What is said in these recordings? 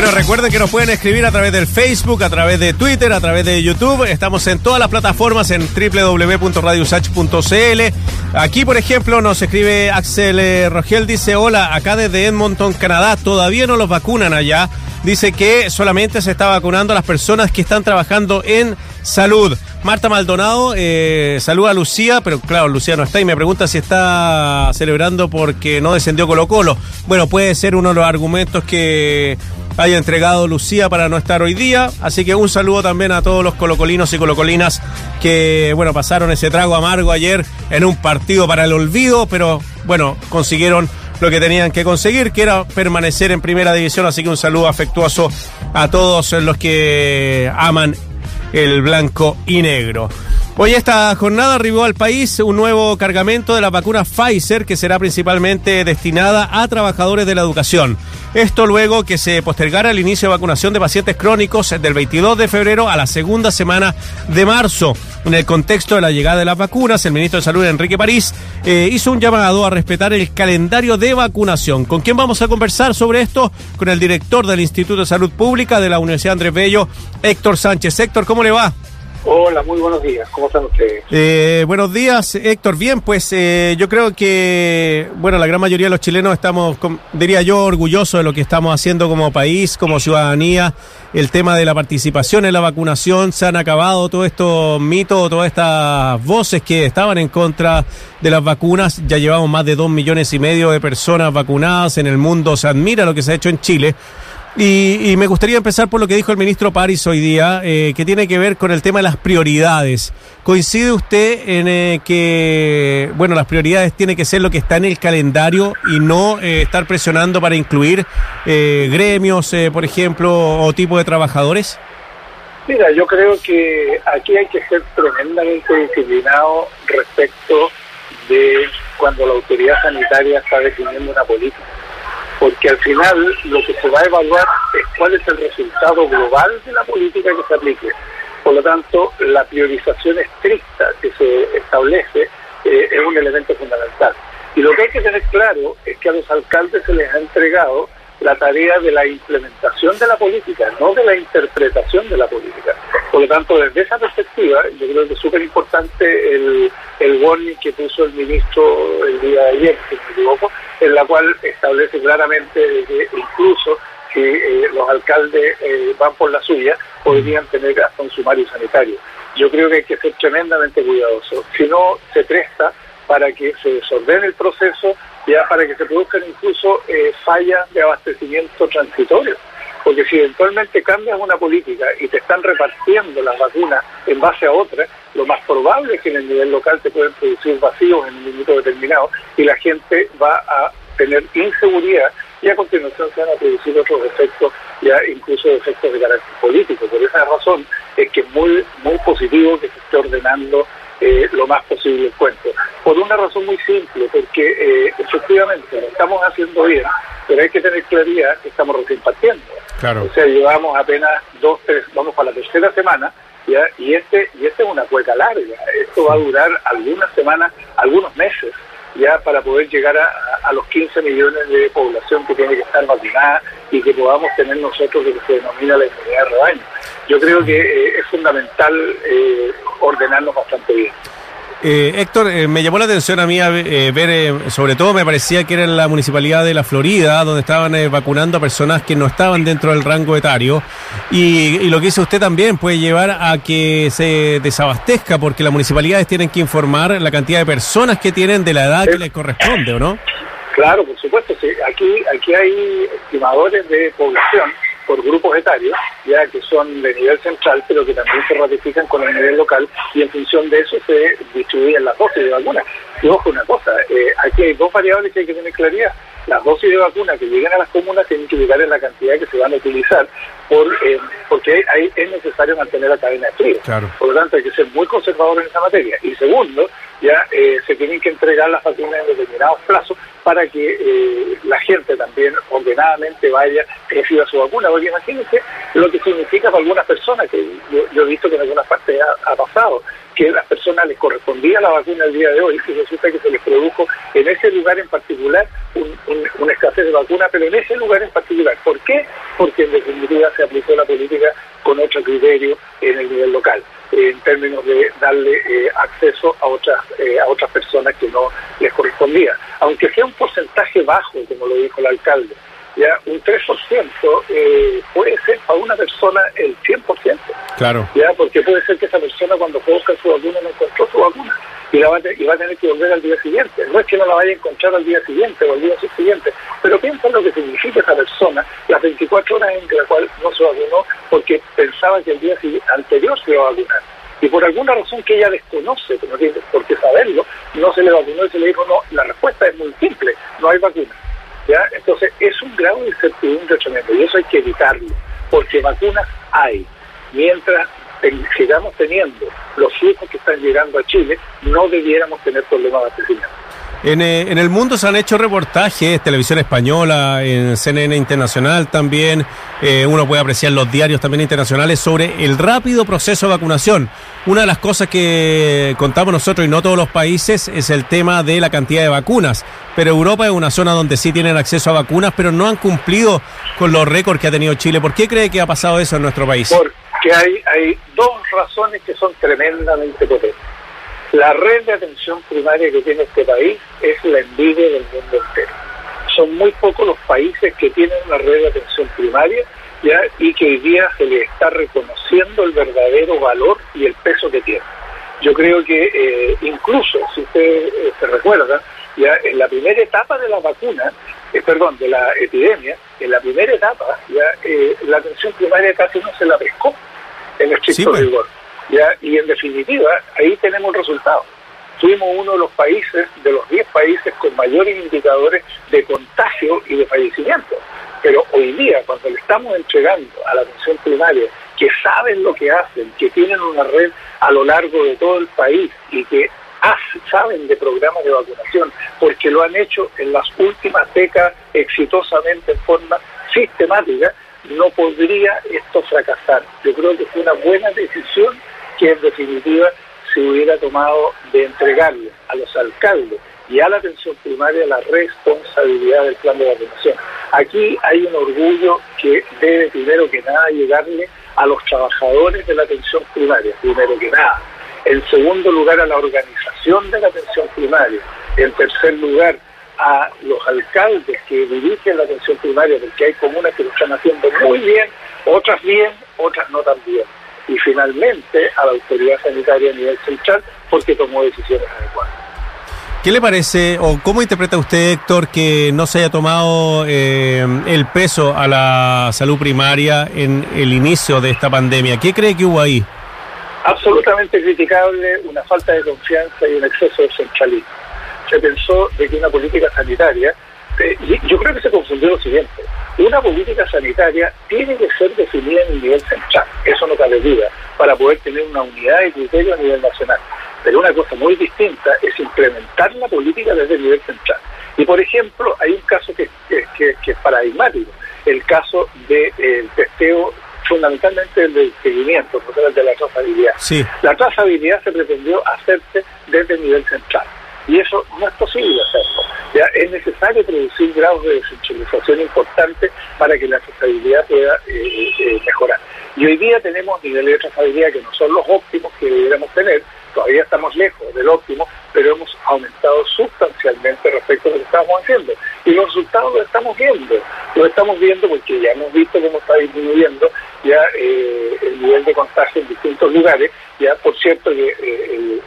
Bueno, recuerden que nos pueden escribir a través del Facebook, a través de Twitter, a través de YouTube. Estamos en todas las plataformas en www.radiosach.cl. Aquí, por ejemplo, nos escribe Axel eh, Rogel, dice, hola, acá desde Edmonton, Canadá, todavía no los vacunan allá. Dice que solamente se está vacunando a las personas que están trabajando en salud. Marta Maldonado eh, saluda a Lucía, pero claro, Lucía no está y me pregunta si está celebrando porque no descendió Colo Colo. Bueno, puede ser uno de los argumentos que haya entregado Lucía para no estar hoy día. Así que un saludo también a todos los colocolinos y colocolinas que, bueno, pasaron ese trago amargo ayer en un partido para el olvido, pero bueno, consiguieron lo que tenían que conseguir, que era permanecer en primera división. Así que un saludo afectuoso a todos los que aman el blanco y negro. Hoy esta jornada arribó al país un nuevo cargamento de la vacuna Pfizer que será principalmente destinada a trabajadores de la educación. Esto luego que se postergara el inicio de vacunación de pacientes crónicos del 22 de febrero a la segunda semana de marzo. En el contexto de la llegada de las vacunas, el ministro de Salud, Enrique París, eh, hizo un llamado a respetar el calendario de vacunación. ¿Con quién vamos a conversar sobre esto? Con el director del Instituto de Salud Pública de la Universidad Andrés Bello, Héctor Sánchez. Héctor, ¿cómo le va? Hola, muy buenos días. ¿Cómo están ustedes? Eh, buenos días, Héctor. Bien, pues eh, yo creo que, bueno, la gran mayoría de los chilenos estamos, diría yo, orgullosos de lo que estamos haciendo como país, como ciudadanía. El tema de la participación en la vacunación, se han acabado todos estos mitos, todas estas voces que estaban en contra de las vacunas. Ya llevamos más de dos millones y medio de personas vacunadas en el mundo. Se admira lo que se ha hecho en Chile. Y, me gustaría empezar por lo que dijo el ministro París hoy día, eh, que tiene que ver con el tema de las prioridades. ¿Coincide usted en eh, que, bueno, las prioridades tienen que ser lo que está en el calendario y no eh, estar presionando para incluir gremios, por ejemplo, o tipo de trabajadores? Mira, yo creo que aquí hay que ser tremendamente disciplinado respecto de cuando la autoridad sanitaria está definiendo una política porque al final lo que se va a evaluar es cuál es el resultado global de la política que se aplique. Por lo tanto, la priorización estricta que se establece eh, es un elemento fundamental. Y lo que hay que tener claro es que a los alcaldes se les ha entregado la tarea de la implementación de la política, no de la interpretación de la política. Por lo tanto, desde esa perspectiva, yo creo que es súper importante el, el warning que puso el ministro el día de ayer, si me equivoco, en la cual establece claramente que incluso si eh, los alcaldes eh, van por la suya, podrían tener hasta un sumario sanitario. Yo creo que hay que ser tremendamente cuidadoso. Si no, se presta para que se desordene el proceso, ya para que se produzcan incluso eh, fallas de abastecimiento transitorio. Porque si eventualmente cambias una política y te están repartiendo las vacunas en base a otras, lo más probable es que en el nivel local te pueden producir vacíos en un minuto determinado y la gente va a tener inseguridad y a continuación se van a producir otros efectos, ya incluso efectos de carácter político. Por esa razón es que es muy, muy positivo que se esté ordenando eh, lo más posible el cuento. Por una razón muy simple, porque eh, efectivamente lo estamos haciendo bien, pero hay que tener claridad que estamos recién. Claro. O sea, llevamos apenas dos, tres, vamos para la tercera semana, ¿ya? y este y este es una cueca larga. Esto va a durar algunas semanas, algunos meses, ya para poder llegar a, los 15 millones de población que tiene que estar vacunada y que podamos tener nosotros lo que se denomina la inmunidad de rebaño. Yo creo que eh, es fundamental eh, ordenarnos bastante bien. Eh, Héctor, eh, me llamó la atención a mí eh, ver, sobre todo me parecía que era en la municipalidad de la Florida, donde estaban vacunando a personas que no estaban dentro del rango etario. Y, y, lo que dice usted también puede llevar a que se desabastezca, porque las municipalidades tienen que informar la cantidad de personas que tienen de la edad que les corresponde, ¿o no? Claro, por supuesto. Sí. Aquí, aquí hay estimadores de población por grupos etarios, ya que son de nivel central, pero que también se ratifican con el nivel local, y en función de eso se distribuyen las dosis de vacunas. Y ojo una cosa, eh, aquí hay dos variables que hay que tener claridad. Las dosis de vacuna que lleguen a las comunas tienen que llegar en la cantidad que se van a utilizar, por, eh, porque ahí es necesario mantener la cadena de frío. Por lo tanto, hay que ser muy conservador en esa materia. Y segundo, ya eh, se tienen que entregar las vacunas en determinados plazos para que eh, la gente también ordenadamente vaya, reciba su vacuna. Porque imagínense lo que significa para algunas personas, que yo, he visto que en algunas partes ha, pasado, que a las personas les correspondía la vacuna el día de hoy y resulta que se les produjo en ese lugar en particular un, escasez de vacuna, pero en ese lugar en particular. ¿Por qué? Porque en definitiva se aplicó la política con otro criterio en el nivel local en términos de darle eh, acceso a otras eh, a otras personas que no les correspondía. Aunque sea un porcentaje bajo, como lo dijo el alcalde, ya un 3% eh, puede ser para una persona el 100%. Claro. Ya, porque puede ser que esa persona cuando fue a buscar su vacuna no encontró su vacuna y, la va a, y va a tener que volver al día siguiente. No es que no la vaya a encontrar al día siguiente o al día siguiente, pero piensa en lo que significa esa persona las 24 horas en la cual no se vacunó porque pensaba que el día anterior se iba a vacunar. Y por alguna razón que ella desconoce, que por qué saberlo, no se le vacunó y se le dijo, no, la respuesta es muy simple, no hay vacuna. ¿Ya? Entonces es un grado de incertidumbre tremendo y eso hay que evitarlo, porque vacunas hay. Mientras sigamos teniendo los flujos que están llegando a Chile, no debiéramos tener problemas de abastecimiento. En, eh, en, el mundo se han hecho reportajes, televisión española, en CNN Internacional también, eh, uno puede apreciar los diarios también internacionales sobre el rápido proceso de vacunación. Una de las cosas que contamos nosotros y no todos los países es el tema de la cantidad de vacunas, pero Europa es una zona donde sí tienen acceso a vacunas, pero no han cumplido con los récords que ha tenido Chile. ¿Por qué cree que ha pasado eso en nuestro país? Porque hay, hay dos razones que son tremendamente potentes. La red de atención primaria que tiene este país es la envidia del mundo entero. Son muy pocos los países que tienen una red de atención primaria ¿ya? y que hoy día se le está reconociendo el verdadero valor y el peso que tiene. Yo creo que eh, incluso, si usted eh, se recuerda, ya en la primera etapa de la vacuna, eh, perdón, de la epidemia, en la primera etapa, ya la atención primaria casi no se la pescó en estricto pues. rigor. Y en definitiva, ahí tenemos el resultado. Fuimos uno de los países, de los 10 países con mayores indicadores de contagio y de fallecimiento. Pero hoy día, cuando le estamos entregando a la atención primaria, que saben lo que hacen, que tienen una red a lo largo de todo el país y que saben de programas de vacunación, porque lo han hecho en las últimas décadas exitosamente en forma sistemática, no podría esto fracasar. Yo creo que fue una buena decisión que en definitiva se hubiera tomado de entregarle a los alcaldes y a la atención primaria la responsabilidad del plan de vacunación. Aquí hay un orgullo que debe primero que nada llegarle a los trabajadores de la atención primaria, primero que nada. En segundo lugar a la organización de la atención primaria. En tercer lugar a los alcaldes que dirigen la atención primaria, porque hay comunas que lo están haciendo muy bien, otras bien, otras no tan bien y finalmente a la autoridad sanitaria a nivel central porque tomó decisiones adecuadas. ¿Qué le parece o cómo interpreta usted, Héctor, que no se haya tomado eh, el peso a la salud primaria en el inicio de esta pandemia? ¿Qué cree que hubo ahí? Absolutamente criticable, una falta de confianza y un exceso de centralismo. Se pensó de que una política sanitaria, eh, yo creo que se confundió lo siguiente, una política sanitaria tiene que ser definida en el nivel central, para poder tener una unidad de criterio a nivel nacional. Pero una cosa muy distinta es implementar la política desde el nivel central. Y por ejemplo, hay un caso que, es paradigmático, el caso del testeo fundamentalmente el del seguimiento, el de la trazabilidad. La trazabilidad se pretendió hacerse desde el nivel central y eso no es posible hacerlo. Ya es necesario producir grados de descentralización importantes para que la trazabilidad pueda eh, eh, mejorar. Y hoy día tenemos niveles de trazabilidad que no son los óptimos que deberíamos tener, todavía estamos lejos del óptimo, pero hemos aumentado sustancialmente respecto a lo que estábamos haciendo. Y los resultados los estamos viendo, los estamos viendo porque ya hemos visto cómo está disminuyendo ya eh, el nivel de contagio en distintos lugares, ya por cierto que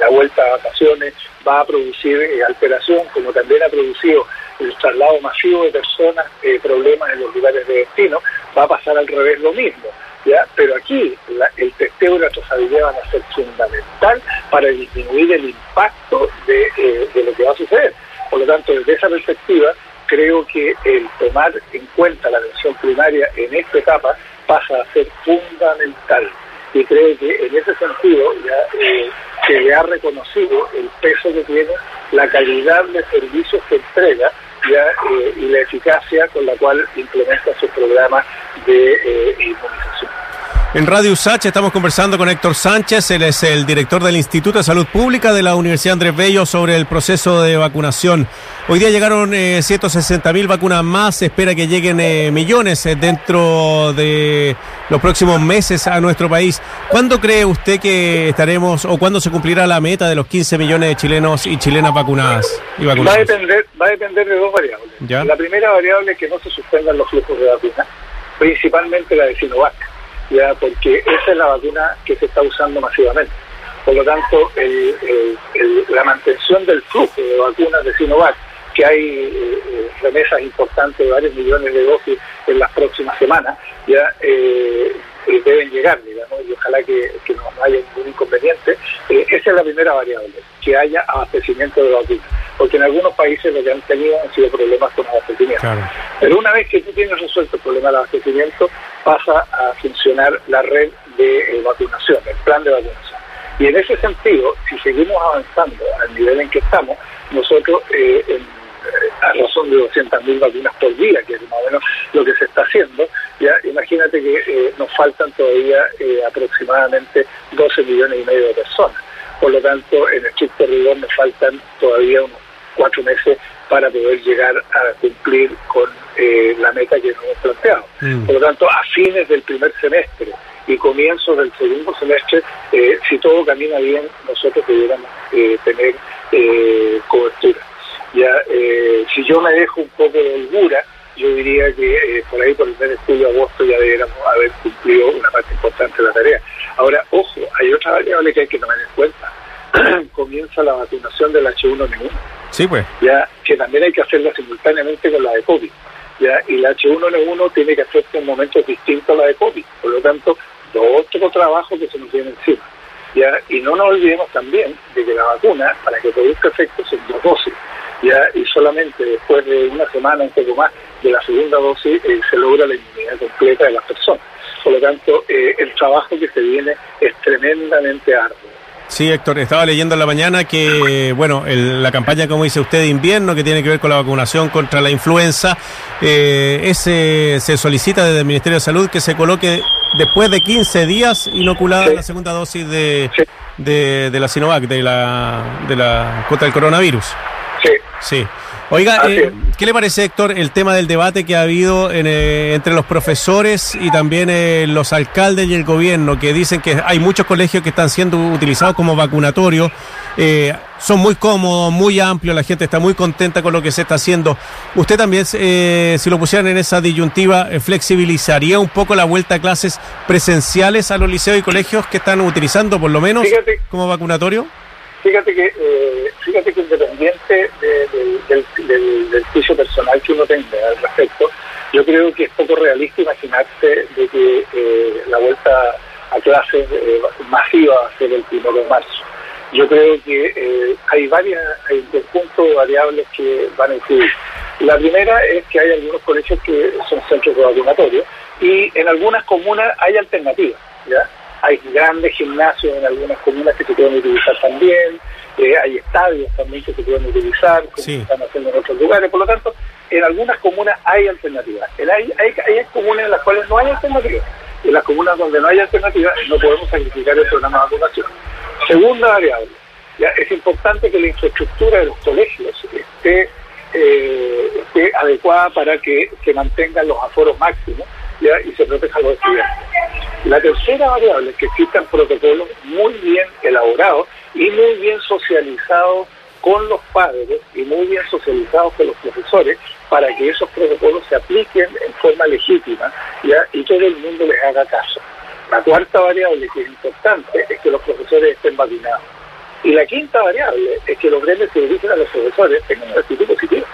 la vuelta a vacaciones va a producir eh, alteración, como también ha producido el traslado masivo de personas, eh, problemas en los lugares de destino, va a pasar al revés lo mismo. ¿ya? Pero aquí el testeo y la trazabilidad van a ser fundamental para disminuir el impacto de, eh, de lo que va a suceder. Por lo tanto, desde esa perspectiva, creo que el tomar en cuenta la atención primaria en esta etapa pasa a ser fundamental y creo que en ese sentido ya eh, se le ha reconocido el peso que tiene la calidad de servicios que entrega eh, y la eficacia con la cual implementa su programa de eh, inmunización. En Radio USACH estamos conversando con Héctor Sánchez, él es el director del Instituto de Salud Pública de la Universidad Andrés Bello sobre el proceso de vacunación. Hoy día llegaron eh, 160 mil vacunas más, se espera que lleguen eh, millones eh, dentro de los próximos meses a nuestro país. ¿Cuándo cree usted que estaremos o cuándo se cumplirá la meta de los 15 millones de chilenos y chilenas vacunadas? Y vacunadas? Va, a depender, va a depender de dos variables. ¿Ya? La primera variable es que no se suspendan los flujos de vacunas, principalmente la de Sinovac ya porque esa es la vacuna que se está usando masivamente. Por lo tanto, el, la mantención del flujo de vacunas de Sinovac, que hay eh, remesas importantes de varios millones de dosis en las próximas semanas, ya eh, deben llegar, digamos, y ojalá que, que no haya ningún inconveniente. Eh, esa es la primera variable, que haya abastecimiento de vacunas, porque en algunos países lo que han tenido han sido problemas con abastecimiento. Claro. Pero una vez que tú tienes resuelto el problema del abastecimiento, pasa a funcionar la red de eh, vacunación, el plan de vacunación. Y en ese sentido, si seguimos avanzando al nivel en que estamos, nosotros, eh, en, a razón de 200.000 vacunas por día, que es más o menos lo que se está haciendo, ya imagínate que eh, nos faltan todavía eh, aproximadamente 12 millones y medio de personas. Por lo tanto, en estricto rigor nos faltan todavía unos cuatro meses para poder llegar a cumplir con eh, la meta que nos hemos planteado. Mm. Por lo tanto, a fines del primer semestre y comienzos del segundo semestre, eh, si todo camina bien, nosotros debiéramos eh, tener cobertura. Ya, si yo me dejo un poco de holgura, yo diría que por ahí por el mes de julio agosto ya deberíamos haber cumplido una parte importante de la tarea. Ahora, ojo, hay otra variable que hay que tomar en cuenta. Comienza la vacunación del H1N1. Sí, pues. Ya, que también hay que hacerla simultáneamente con la de COVID. ¿ya? Y la H1N1 tiene que hacerse en momentos distintos a la de COVID. Por lo tanto, otro trabajo que se nos viene encima. ¿ya? Y no nos olvidemos también de que la vacuna, para que produzca efectos, son dos dosis. ¿ya? Y solamente después de una semana, un poco más, de la segunda dosis, eh, se logra la inmunidad completa de las personas. Por lo tanto, eh, el trabajo que se viene es tremendamente arduo. Sí, Héctor, estaba leyendo en la mañana que, bueno, el, la campaña, como dice usted, de invierno, que tiene que ver con la vacunación contra la influenza, eh, ese, se solicita desde el Ministerio de Salud que se coloque después de 15 días inoculada sí. la segunda dosis de, sí. de, de, la Sinovac, de la, de la contra el coronavirus. Sí. Sí. Oiga, eh, ¿qué le parece, Héctor, el tema del debate que ha habido en, eh, entre los profesores y también eh, los alcaldes y el gobierno, que dicen que hay muchos colegios que están siendo utilizados como vacunatorios? Eh, son muy cómodos, muy amplios, la gente está muy contenta con lo que se está haciendo. ¿Usted también, si lo pusieran en esa disyuntiva, flexibilizaría un poco la vuelta a clases presenciales a los liceos y colegios que están utilizando, por lo menos, Fíjate. como vacunatorio? Fíjate que eh, fíjate que independiente de, de, del, juicio personal que uno tenga al respecto, yo creo que es poco realista imaginarse de que eh, la vuelta a clases eh, masiva va a ser el primero de marzo. Yo creo que eh, hay varias, hay un variables que van a influir. La primera es que hay algunos colegios que son centros de vacunatorio y en algunas comunas hay alternativas, ¿ya? Hay grandes gimnasios en algunas comunas que se pueden utilizar también, eh, hay estadios también que se pueden utilizar, como Sí. están haciendo en otros lugares, por lo tanto, en algunas comunas hay alternativas. En hay, hay, hay comunas en las cuales no hay alternativas. En las comunas donde no hay alternativas no podemos sacrificar el programa de vacunación. Segunda variable, ya es importante que la infraestructura de los colegios esté, eh, esté adecuada para que se mantengan los aforos máximos ¿ya? y se protejan los estudiantes. La tercera variable es que existan protocolos muy bien elaborados y muy bien socializados con los padres y muy bien socializados con los profesores para que esos protocolos se apliquen en forma legítima ¿ya? y todo el mundo les haga caso. La cuarta variable que es importante es que los profesores estén vacunados. Y la quinta variable es que los gremios que dirigen a los profesores tengan una actitud positiva.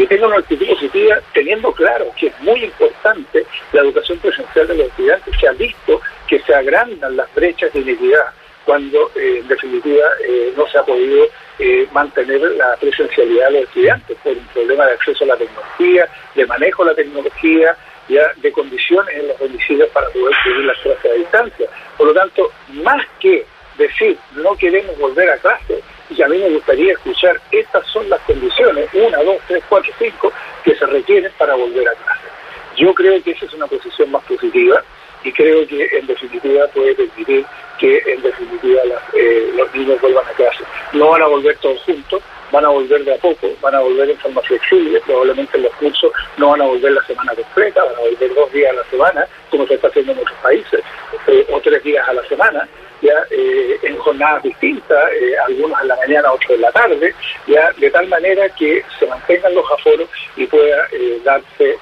Y tengan una actitud positiva teniendo claro que es muy importante la educación presencial de los estudiantes, que ha visto que se agrandan las brechas de inequidad cuando eh, en definitiva eh, no se ha podido eh, mantener la presencialidad de los estudiantes por un problema de acceso a la tecnología, de manejo de la tecnología, ya de condiciones en los domicilios para poder seguir las clases a distancia. Por lo tanto, más que decir no queremos volver a clase, y a mí me gustaría escuchar estas son las condiciones, una, dos, tres, cuatro, cinco, que se requieren para volver a clase. Yo creo que esa es una posición más positiva y creo que en definitiva puede permitir que en definitiva eh, los niños vuelvan a clase. No van a volver todos juntos, van a volver de a poco, van a volver en forma flexible, probablemente los cursos no van a volver la semana completa, van a volver dos días a la semana, como se está haciendo en otros países, eh, o tres días a la semana, ya eh, en jornadas distintas, eh, algunos en la mañana, otros en la tarde, ya de tal manera que se mantengan los aforos y pueda darse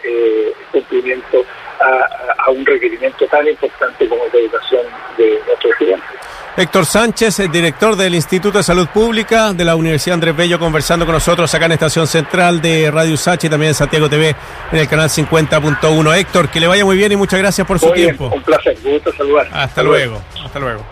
cumplimiento a, a, un requerimiento tan importante como la educación de nuestros estudiantes. Héctor Sánchez, el director del Instituto de Salud Pública de la Universidad Andrés Bello, conversando con nosotros acá en Estación Central de Radio Sachi y también en Santiago TV en el canal 50.1. Héctor, que le vaya muy bien y muchas gracias por su tiempo. un placer, gusto saludar. Hasta, luego. Hasta luego.